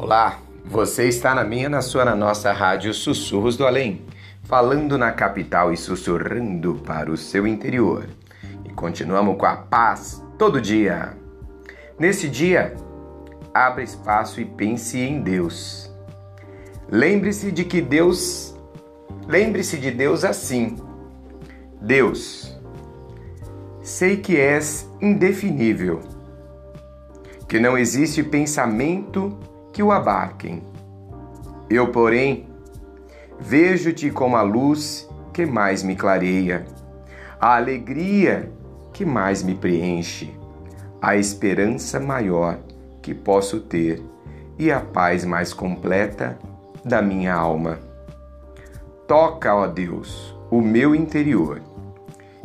Olá, você está na minha, na sua, na nossa rádio Sussurros do Além, falando na capital e sussurrando para o seu interior. E continuamos com a paz todo dia. Nesse dia, abra espaço e pense em Deus. Lembre-se de que Deus, lembre-se de Deus assim. Deus, sei que és indefinível, que não existe pensamento que o abarquem. Eu, porém, vejo-te como a luz que mais me clareia, a alegria que mais me preenche, a esperança maior que posso ter e a paz mais completa da minha alma. Toca, ó Deus, o meu interior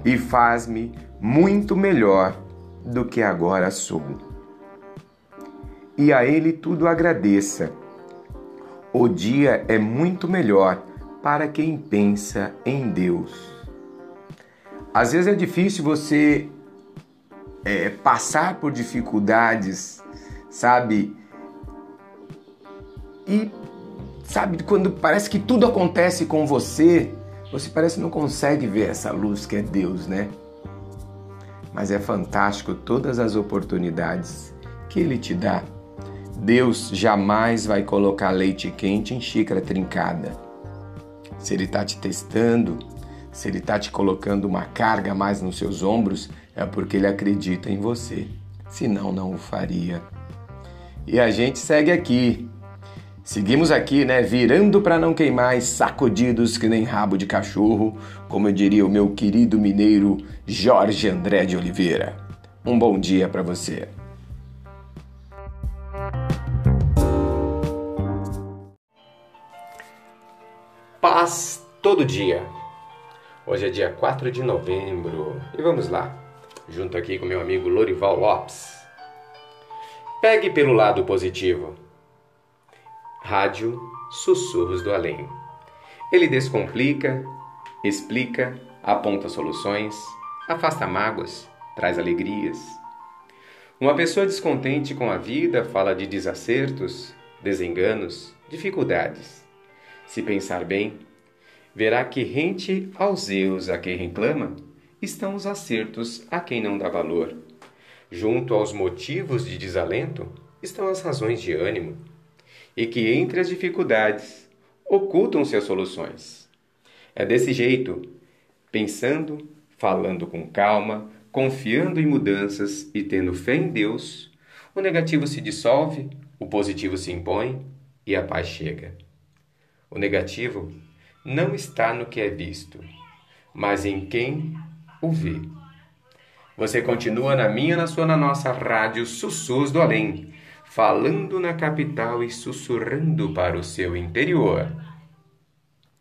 e faz-me muito melhor do que agora sou. E a Ele tudo agradeça. O dia é muito melhor para quem pensa em Deus. Às vezes é difícil você é, passar por dificuldades, sabe? E sabe quando parece que tudo acontece com você, você parece não consegue ver essa luz que é Deus, né? Mas é fantástico todas as oportunidades que Ele te dá. Deus jamais vai colocar leite quente em xícara trincada. Se Ele está te testando, se Ele está te colocando uma carga mais nos seus ombros, é porque Ele acredita em você. Senão, não o faria. E a gente segue aqui, Seguimos aqui, né, virando para não queimar, sacudidos que nem rabo de cachorro, como eu diria o meu querido mineiro Jorge André de Oliveira. Um bom dia para você. Paz todo dia. Hoje é dia 4 de novembro e vamos lá, junto aqui com meu amigo Lorival Lopes. Pegue pelo lado positivo Rádio Sussurros do Além. Ele descomplica, explica, aponta soluções, afasta mágoas, traz alegrias. Uma pessoa descontente com a vida fala de desacertos, desenganos, dificuldades. Se pensar bem, verá que rente aos erros a quem reclama estão os acertos a quem não dá valor. Junto aos motivos de desalento estão as razões de ânimo e que entre as dificuldades ocultam-se as soluções. É desse jeito, pensando, falando com calma, confiando em mudanças e tendo fé em Deus, o negativo se dissolve, o positivo se impõe e a paz chega. O negativo não está no que é visto, mas em quem o vê. Você continua na minha, na sua, na nossa rádio Sussurros do Além falando na capital e sussurrando para o seu interior.